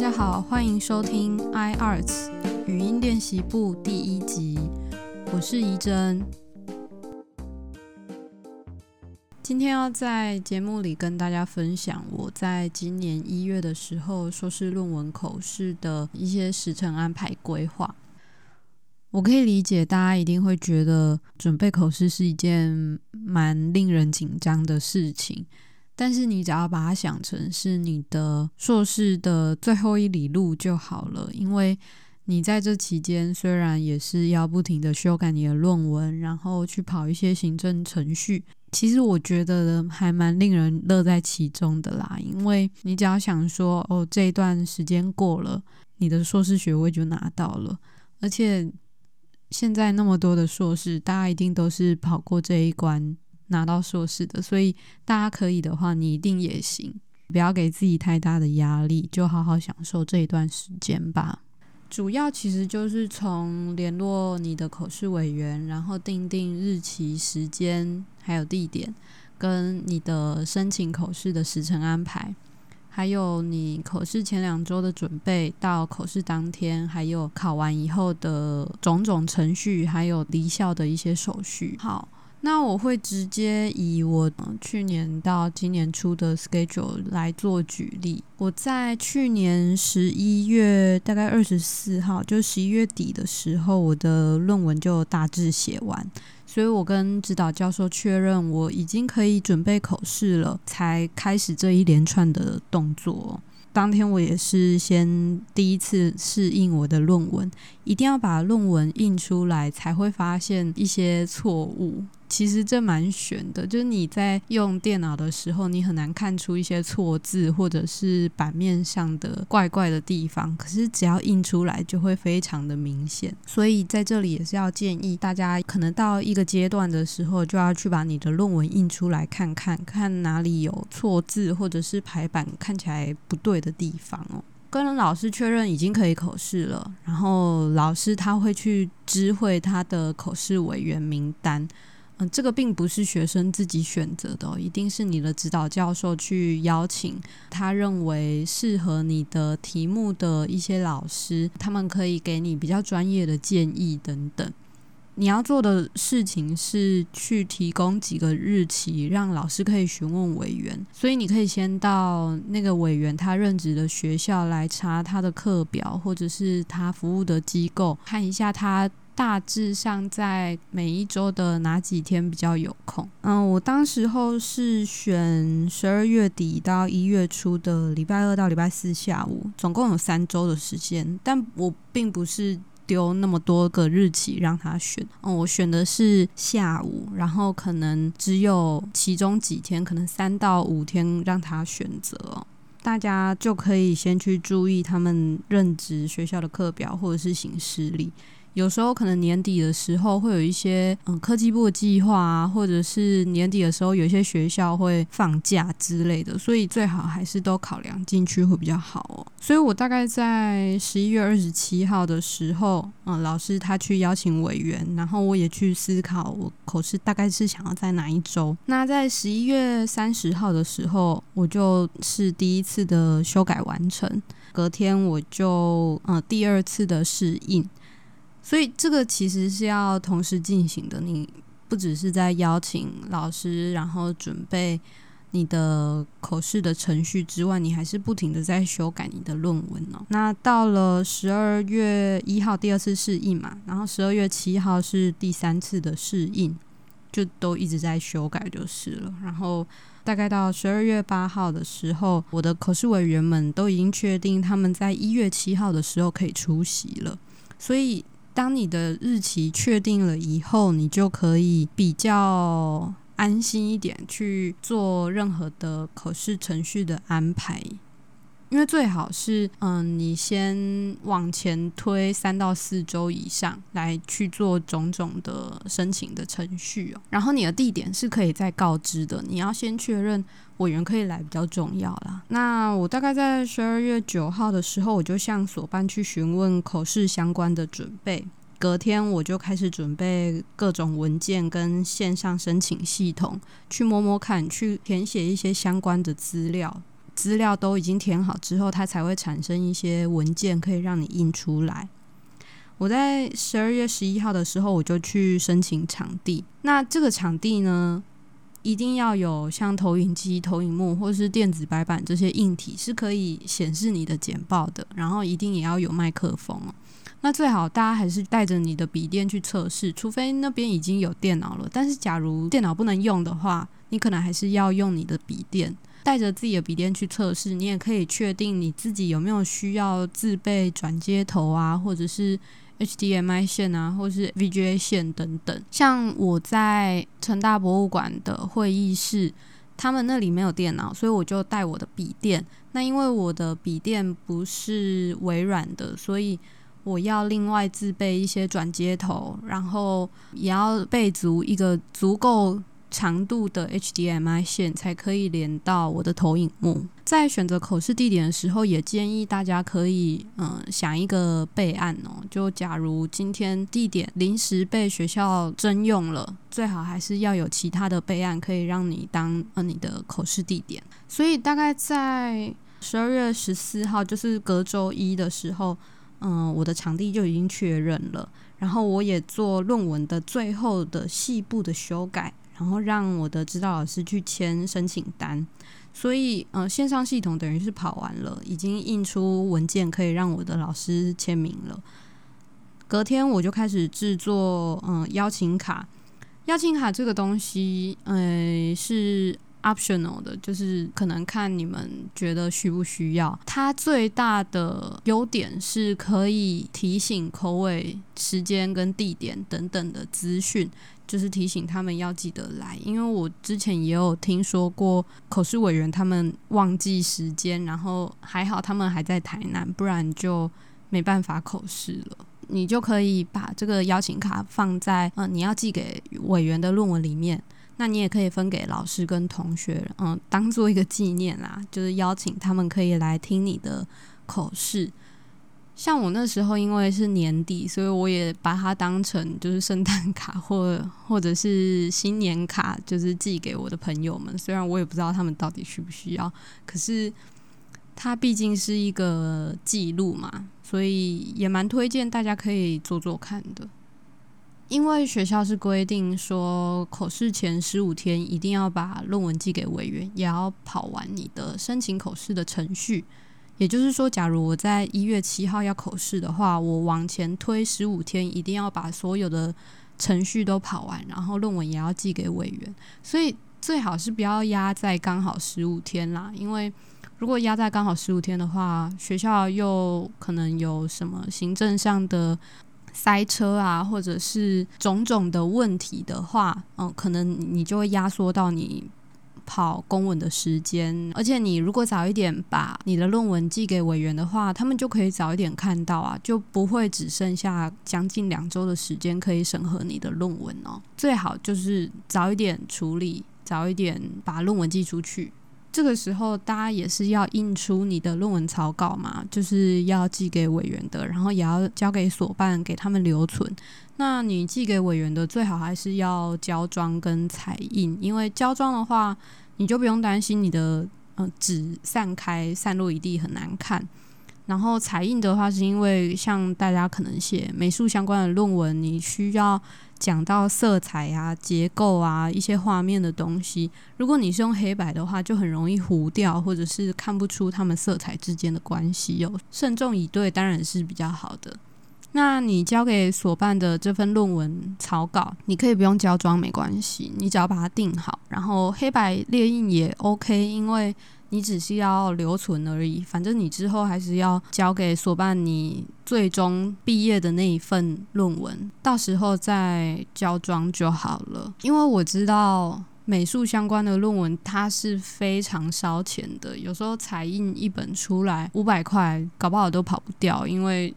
大家好，欢迎收听 iArts 语音练习部第一集，我是怡珍。今天要在节目里跟大家分享我在今年一月的时候硕士论文口试的一些时程安排规划。我可以理解大家一定会觉得准备口试是一件蛮令人紧张的事情。但是你只要把它想成是你的硕士的最后一里路就好了，因为你在这期间虽然也是要不停的修改你的论文，然后去跑一些行政程序，其实我觉得还蛮令人乐在其中的啦。因为你只要想说，哦，这一段时间过了，你的硕士学位就拿到了，而且现在那么多的硕士，大家一定都是跑过这一关。拿到硕士的，所以大家可以的话，你一定也行。不要给自己太大的压力，就好好享受这一段时间吧。主要其实就是从联络你的口试委员，然后定定日期、时间，还有地点，跟你的申请口试的时程安排，还有你口试前两周的准备，到口试当天，还有考完以后的种种程序，还有离校的一些手续。好。那我会直接以我去年到今年初的 schedule 来做举例。我在去年十一月大概二十四号，就十一月底的时候，我的论文就大致写完，所以我跟指导教授确认我已经可以准备口试了，才开始这一连串的动作。当天我也是先第一次适应我的论文，一定要把论文印出来，才会发现一些错误。其实这蛮悬的，就是你在用电脑的时候，你很难看出一些错字或者是版面上的怪怪的地方。可是只要印出来，就会非常的明显。所以在这里也是要建议大家，可能到一个阶段的时候，就要去把你的论文印出来看看，看哪里有错字或者是排版看起来不对的地方哦。跟老师确认已经可以口试了，然后老师他会去知会他的口试委员名单。嗯，这个并不是学生自己选择的，一定是你的指导教授去邀请他认为适合你的题目的一些老师，他们可以给你比较专业的建议等等。你要做的事情是去提供几个日期，让老师可以询问委员。所以你可以先到那个委员他任职的学校来查他的课表，或者是他服务的机构，看一下他。大致上在每一周的哪几天比较有空？嗯，我当时候是选十二月底到一月初的礼拜二到礼拜四下午，总共有三周的时间。但我并不是丢那么多个日期让他选，嗯，我选的是下午，然后可能只有其中几天，可能三到五天让他选择。大家就可以先去注意他们任职学校的课表或者是行事历。有时候可能年底的时候会有一些嗯科技部的计划啊，或者是年底的时候有些学校会放假之类的，所以最好还是都考量进去会比较好哦。所以我大概在十一月二十七号的时候，嗯，老师他去邀请委员，然后我也去思考我口试大概是想要在哪一周。那在十一月三十号的时候，我就是第一次的修改完成，隔天我就嗯第二次的试应。所以这个其实是要同时进行的，你不只是在邀请老师，然后准备你的口试的程序之外，你还是不停的在修改你的论文哦。那到了十二月一号第二次试印嘛，然后十二月七号是第三次的试印，就都一直在修改就是了。然后大概到十二月八号的时候，我的口试委员们都已经确定他们在一月七号的时候可以出席了，所以。当你的日期确定了以后，你就可以比较安心一点去做任何的考试程序的安排。因为最好是，嗯，你先往前推三到四周以上来去做种种的申请的程序哦。然后你的地点是可以再告知的，你要先确认委员可以来比较重要啦。那我大概在十二月九号的时候，我就向所办去询问口试相关的准备。隔天我就开始准备各种文件跟线上申请系统，去摸摸看，去填写一些相关的资料。资料都已经填好之后，它才会产生一些文件可以让你印出来。我在十二月十一号的时候，我就去申请场地。那这个场地呢，一定要有像投影机、投影幕或是电子白板这些硬体，是可以显示你的简报的。然后一定也要有麦克风哦。那最好大家还是带着你的笔电去测试，除非那边已经有电脑了。但是假如电脑不能用的话，你可能还是要用你的笔电，带着自己的笔电去测试。你也可以确定你自己有没有需要自备转接头啊，或者是 HDMI 线啊，或是 VGA 线等等。像我在成大博物馆的会议室，他们那里没有电脑，所以我就带我的笔电。那因为我的笔电不是微软的，所以我要另外自备一些转接头，然后也要备足一个足够长度的 HDMI 线，才可以连到我的投影幕。在选择口试地点的时候，也建议大家可以嗯想一个备案哦。就假如今天地点临时被学校征用了，最好还是要有其他的备案，可以让你当呃你的口试地点。所以大概在十二月十四号，就是隔周一的时候。嗯，我的场地就已经确认了，然后我也做论文的最后的细部的修改，然后让我的指导老师去签申请单，所以呃，线上系统等于是跑完了，已经印出文件可以让我的老师签名了。隔天我就开始制作嗯邀请卡，邀请卡这个东西，呃是。optional 的，就是可能看你们觉得需不需要。它最大的优点是可以提醒口尾、时间跟地点等等的资讯，就是提醒他们要记得来。因为我之前也有听说过口试委员他们忘记时间，然后还好他们还在台南，不然就没办法口试了。你就可以把这个邀请卡放在嗯你要寄给委员的论文里面。那你也可以分给老师跟同学，嗯，当做一个纪念啦，就是邀请他们可以来听你的口试。像我那时候因为是年底，所以我也把它当成就是圣诞卡或或者是新年卡，就是寄给我的朋友们。虽然我也不知道他们到底需不需要，可是它毕竟是一个记录嘛，所以也蛮推荐大家可以做做看的。因为学校是规定说，口试前十五天一定要把论文寄给委员，也要跑完你的申请口试的程序。也就是说，假如我在一月七号要口试的话，我往前推十五天，一定要把所有的程序都跑完，然后论文也要寄给委员。所以最好是不要压在刚好十五天啦，因为如果压在刚好十五天的话，学校又可能有什么行政上的。塞车啊，或者是种种的问题的话，嗯，可能你就会压缩到你跑公文的时间。而且你如果早一点把你的论文寄给委员的话，他们就可以早一点看到啊，就不会只剩下将近两周的时间可以审核你的论文哦。最好就是早一点处理，早一点把论文寄出去。这个时候，大家也是要印出你的论文草稿嘛，就是要寄给委员的，然后也要交给所办给他们留存。那你寄给委员的，最好还是要胶装跟彩印，因为胶装的话，你就不用担心你的嗯纸散开散落一地很难看。然后彩印的话，是因为像大家可能写美术相关的论文，你需要。讲到色彩啊、结构啊、一些画面的东西，如果你是用黑白的话，就很容易糊掉，或者是看不出它们色彩之间的关系。有慎重以对当然是比较好的。那你交给所办的这份论文草稿，你可以不用胶装，没关系，你只要把它定好，然后黑白列印也 OK，因为。你只是要留存而已，反正你之后还是要交给所办你最终毕业的那一份论文，到时候再交装就好了。因为我知道美术相关的论文它是非常烧钱的，有时候彩印一本出来五百块，搞不好都跑不掉，因为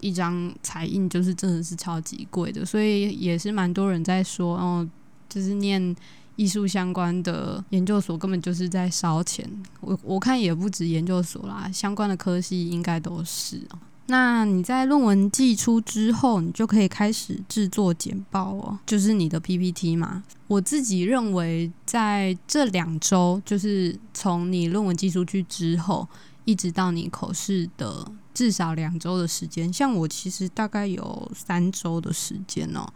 一张彩印就是真的是超级贵的，所以也是蛮多人在说，哦，就是念。艺术相关的研究所根本就是在烧钱，我我看也不止研究所啦，相关的科系应该都是。那你在论文寄出之后，你就可以开始制作简报哦，就是你的 PPT 嘛。我自己认为，在这两周，就是从你论文寄出去之后，一直到你口试的至少两周的时间。像我其实大概有三周的时间哦。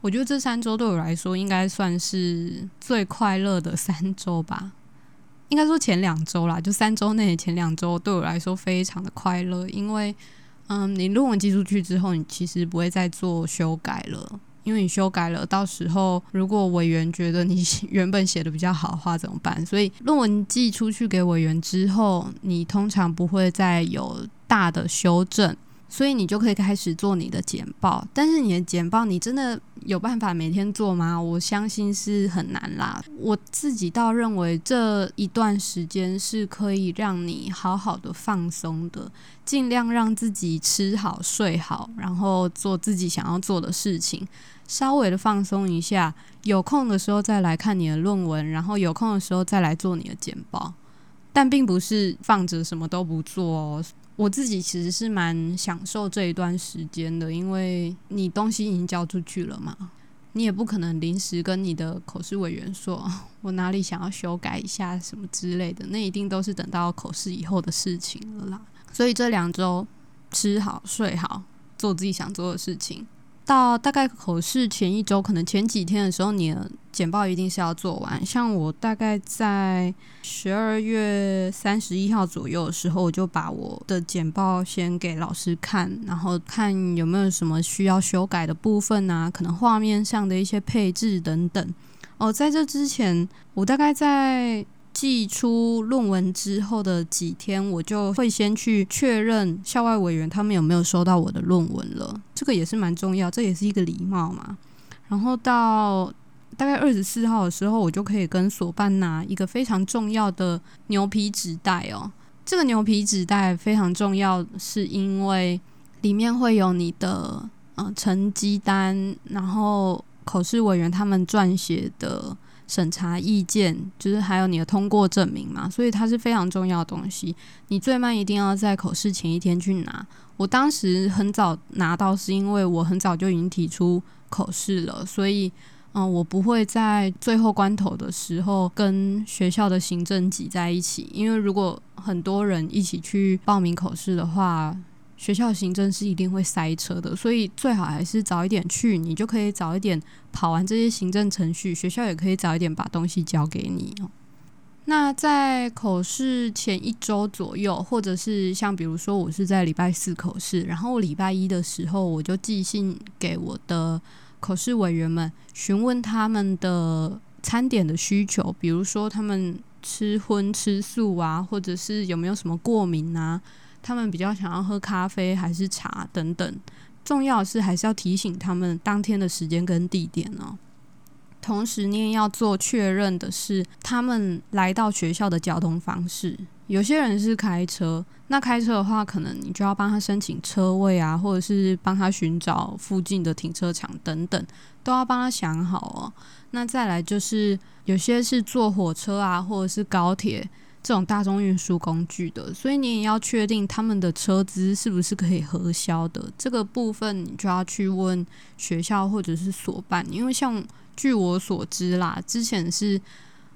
我觉得这三周对我来说，应该算是最快乐的三周吧。应该说前两周啦，就三周内前两周对我来说非常的快乐，因为。嗯，你论文寄出去之后，你其实不会再做修改了，因为你修改了，到时候如果委员觉得你 原本写的比较好的话，怎么办？所以论文寄出去给委员之后，你通常不会再有大的修正。所以你就可以开始做你的简报，但是你的简报你真的有办法每天做吗？我相信是很难啦。我自己倒认为这一段时间是可以让你好好的放松的，尽量让自己吃好睡好，然后做自己想要做的事情，稍微的放松一下。有空的时候再来看你的论文，然后有空的时候再来做你的简报，但并不是放着什么都不做哦。我自己其实是蛮享受这一段时间的，因为你东西已经交出去了嘛，你也不可能临时跟你的口试委员说，我哪里想要修改一下什么之类的，那一定都是等到口试以后的事情了啦。所以这两周吃好睡好，做自己想做的事情。到大概口试前一周，可能前几天的时候，你的简报一定是要做完。像我大概在十二月三十一号左右的时候，我就把我的简报先给老师看，然后看有没有什么需要修改的部分啊，可能画面上的一些配置等等。哦，在这之前，我大概在。寄出论文之后的几天，我就会先去确认校外委员他们有没有收到我的论文了。这个也是蛮重要，这也是一个礼貌嘛。然后到大概二十四号的时候，我就可以跟所办拿一个非常重要的牛皮纸袋哦。这个牛皮纸袋非常重要，是因为里面会有你的呃成绩单，然后口试委员他们撰写的。审查意见就是还有你的通过证明嘛，所以它是非常重要的东西。你最慢一定要在口试前一天去拿。我当时很早拿到，是因为我很早就已经提出口试了，所以嗯，我不会在最后关头的时候跟学校的行政挤在一起，因为如果很多人一起去报名口试的话。学校行政是一定会塞车的，所以最好还是早一点去，你就可以早一点跑完这些行政程序，学校也可以早一点把东西交给你哦。那在口试前一周左右，或者是像比如说我是在礼拜四口试，然后礼拜一的时候我就寄信给我的口试委员们，询问他们的餐点的需求，比如说他们吃荤吃素啊，或者是有没有什么过敏啊。他们比较想要喝咖啡还是茶等等，重要的是还是要提醒他们当天的时间跟地点哦。同时，你也要做确认的是，他们来到学校的交通方式。有些人是开车，那开车的话，可能你就要帮他申请车位啊，或者是帮他寻找附近的停车场等等，都要帮他想好哦。那再来就是，有些是坐火车啊，或者是高铁。这种大众运输工具的，所以你也要确定他们的车资是不是可以核销的。这个部分你就要去问学校或者是所办，因为像据我所知啦，之前是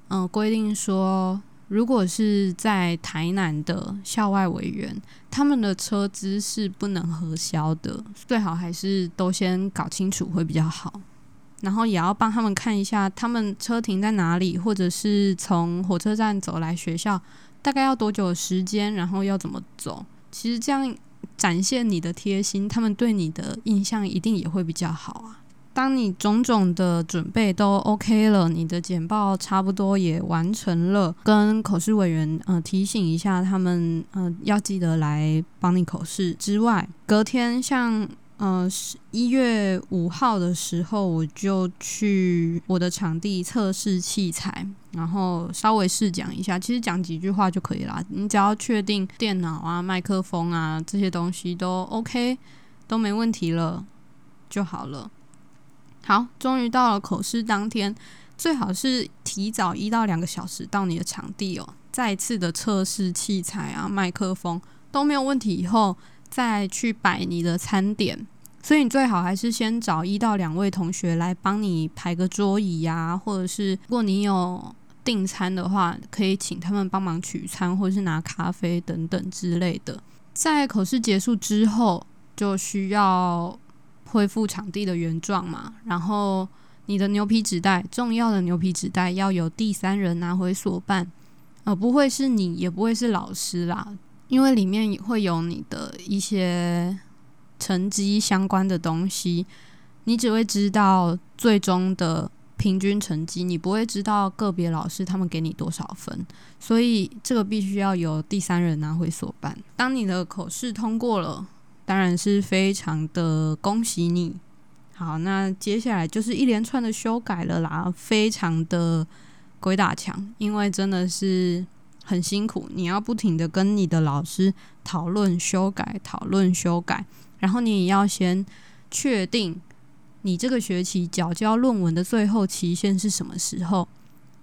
嗯规定说，如果是在台南的校外委员，他们的车资是不能核销的，最好还是都先搞清楚会比较好。然后也要帮他们看一下，他们车停在哪里，或者是从火车站走来学校大概要多久时间，然后要怎么走。其实这样展现你的贴心，他们对你的印象一定也会比较好啊。当你种种的准备都 OK 了，你的简报差不多也完成了，跟口试委员呃提醒一下他们，嗯，要记得来帮你口试之外，隔天像。嗯，十一月五号的时候，我就去我的场地测试器材，然后稍微试讲一下。其实讲几句话就可以啦，你只要确定电脑啊、麦克风啊这些东西都 OK，都没问题了就好了。好，终于到了口试当天，最好是提早一到两个小时到你的场地哦，再次的测试器材啊、麦克风都没有问题以后。再去摆你的餐点。所以你最好还是先找一到两位同学来帮你排个桌椅呀，或者是如果你有订餐的话，可以请他们帮忙取餐，或者是拿咖啡等等之类的。在口试结束之后，就需要恢复场地的原状嘛。然后你的牛皮纸袋，重要的牛皮纸袋要有第三人拿回所办，呃，不会是你，也不会是老师啦，因为里面会有你的一些。成绩相关的东西，你只会知道最终的平均成绩，你不会知道个别老师他们给你多少分，所以这个必须要由第三人拿回所办。当你的口试通过了，当然是非常的恭喜你。好，那接下来就是一连串的修改了啦，非常的鬼打墙，因为真的是很辛苦，你要不停的跟你的老师讨论修改，讨论修改。然后你也要先确定你这个学期缴交论文的最后期限是什么时候，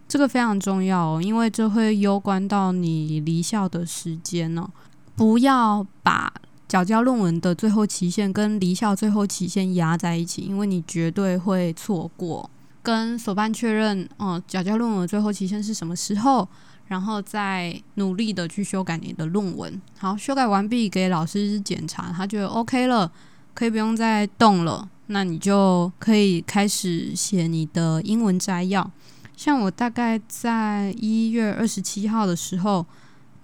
这个非常重要哦，因为这会攸关到你离校的时间哦。不要把缴交论文的最后期限跟离校最后期限压在一起，因为你绝对会错过。跟所办确认，哦，缴交论文的最后期限是什么时候？然后再努力的去修改你的论文。好，修改完毕给老师检查，他觉得 OK 了，可以不用再动了。那你就可以开始写你的英文摘要。像我大概在一月二十七号的时候，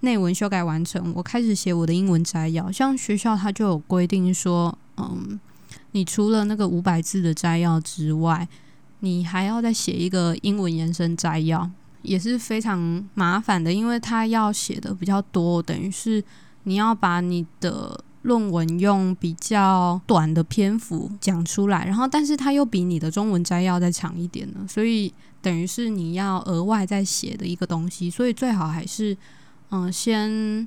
内文修改完成，我开始写我的英文摘要。像学校他就有规定说，嗯，你除了那个五百字的摘要之外，你还要再写一个英文延伸摘要。也是非常麻烦的，因为他要写的比较多，等于是你要把你的论文用比较短的篇幅讲出来，然后但是他又比你的中文摘要再长一点呢，所以等于是你要额外再写的一个东西，所以最好还是嗯先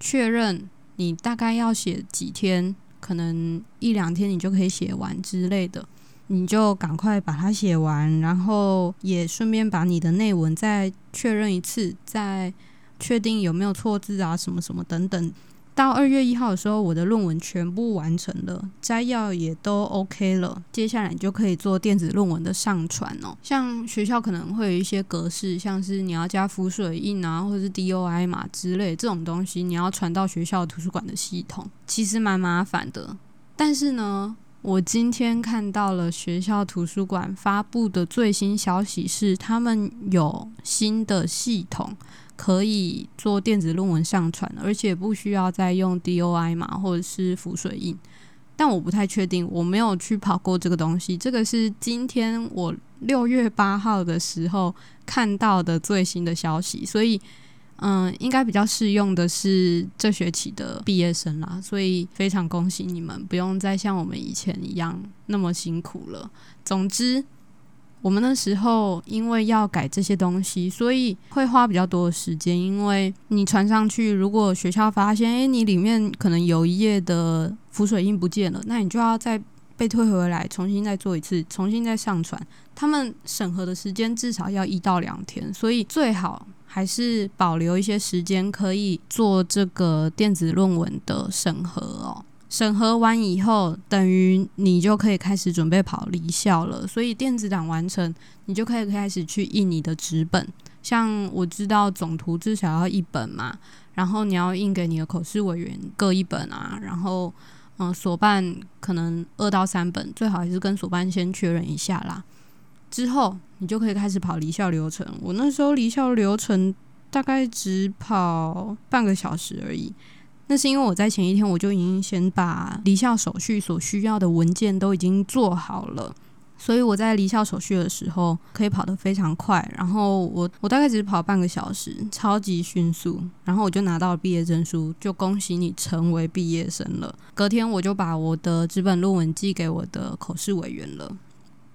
确认你大概要写几天，可能一两天你就可以写完之类的。你就赶快把它写完，然后也顺便把你的内文再确认一次，再确定有没有错字啊，什么什么等等。到二月一号的时候，我的论文全部完成了，摘要也都 OK 了。接下来你就可以做电子论文的上传哦。像学校可能会有一些格式，像是你要加浮水印啊，或者是 DOI 码之类这种东西，你要传到学校图书馆的系统，其实蛮麻烦的。但是呢。我今天看到了学校图书馆发布的最新消息，是他们有新的系统可以做电子论文上传，而且不需要再用 DOI 码或者是浮水印。但我不太确定，我没有去跑过这个东西。这个是今天我六月八号的时候看到的最新的消息，所以。嗯，应该比较适用的是这学期的毕业生啦，所以非常恭喜你们，不用再像我们以前一样那么辛苦了。总之，我们那时候因为要改这些东西，所以会花比较多的时间。因为你传上去，如果学校发现，诶，你里面可能有一页的浮水印不见了，那你就要再被退回来，重新再做一次，重新再上传。他们审核的时间至少要一到两天，所以最好。还是保留一些时间，可以做这个电子论文的审核哦。审核完以后，等于你就可以开始准备跑离校了。所以电子档完成，你就可以开始去印你的纸本。像我知道总图至少要一本嘛，然后你要印给你的口试委员各一本啊。然后，嗯，所办可能二到三本，最好还是跟所办先确认一下啦。之后你就可以开始跑离校流程。我那时候离校流程大概只跑半个小时而已。那是因为我在前一天我就已经先把离校手续所需要的文件都已经做好了，所以我在离校手续的时候可以跑得非常快。然后我我大概只跑半个小时，超级迅速。然后我就拿到了毕业证书，就恭喜你成为毕业生了。隔天我就把我的纸本论文寄给我的口试委员了。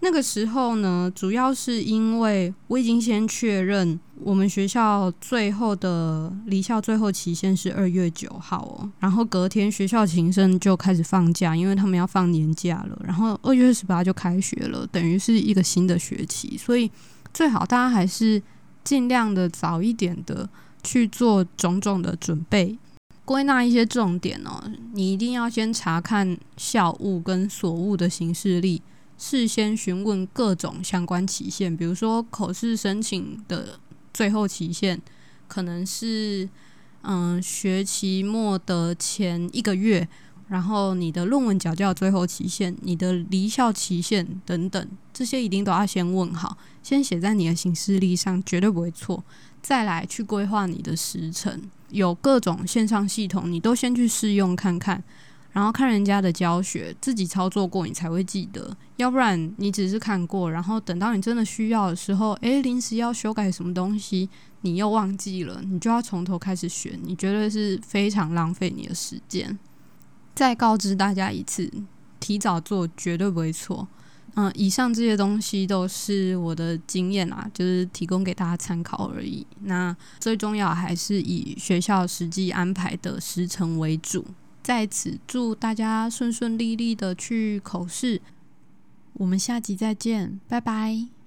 那个时候呢，主要是因为我已经先确认我们学校最后的离校最后期限是二月九号哦，然后隔天学校琴生就开始放假，因为他们要放年假了，然后二月十八就开学了，等于是一个新的学期，所以最好大家还是尽量的早一点的去做种种的准备。归纳一些重点哦。你一定要先查看校务跟所务的行事历，事先询问各种相关期限，比如说口试申请的最后期限可能是嗯学期末的前一个月。然后你的论文缴交最后期限、你的离校期限等等，这些一定都要先问好，先写在你的行事历上，绝对不会错。再来去规划你的时程，有各种线上系统，你都先去试用看看，然后看人家的教学，自己操作过，你才会记得。要不然你只是看过，然后等到你真的需要的时候，诶，临时要修改什么东西，你又忘记了，你就要从头开始学，你绝对是非常浪费你的时间。再告知大家一次，提早做绝对不会错。嗯，以上这些东西都是我的经验啦，就是提供给大家参考而已。那最重要还是以学校实际安排的时程为主。在此祝大家顺顺利利的去口试。我们下集再见，拜拜。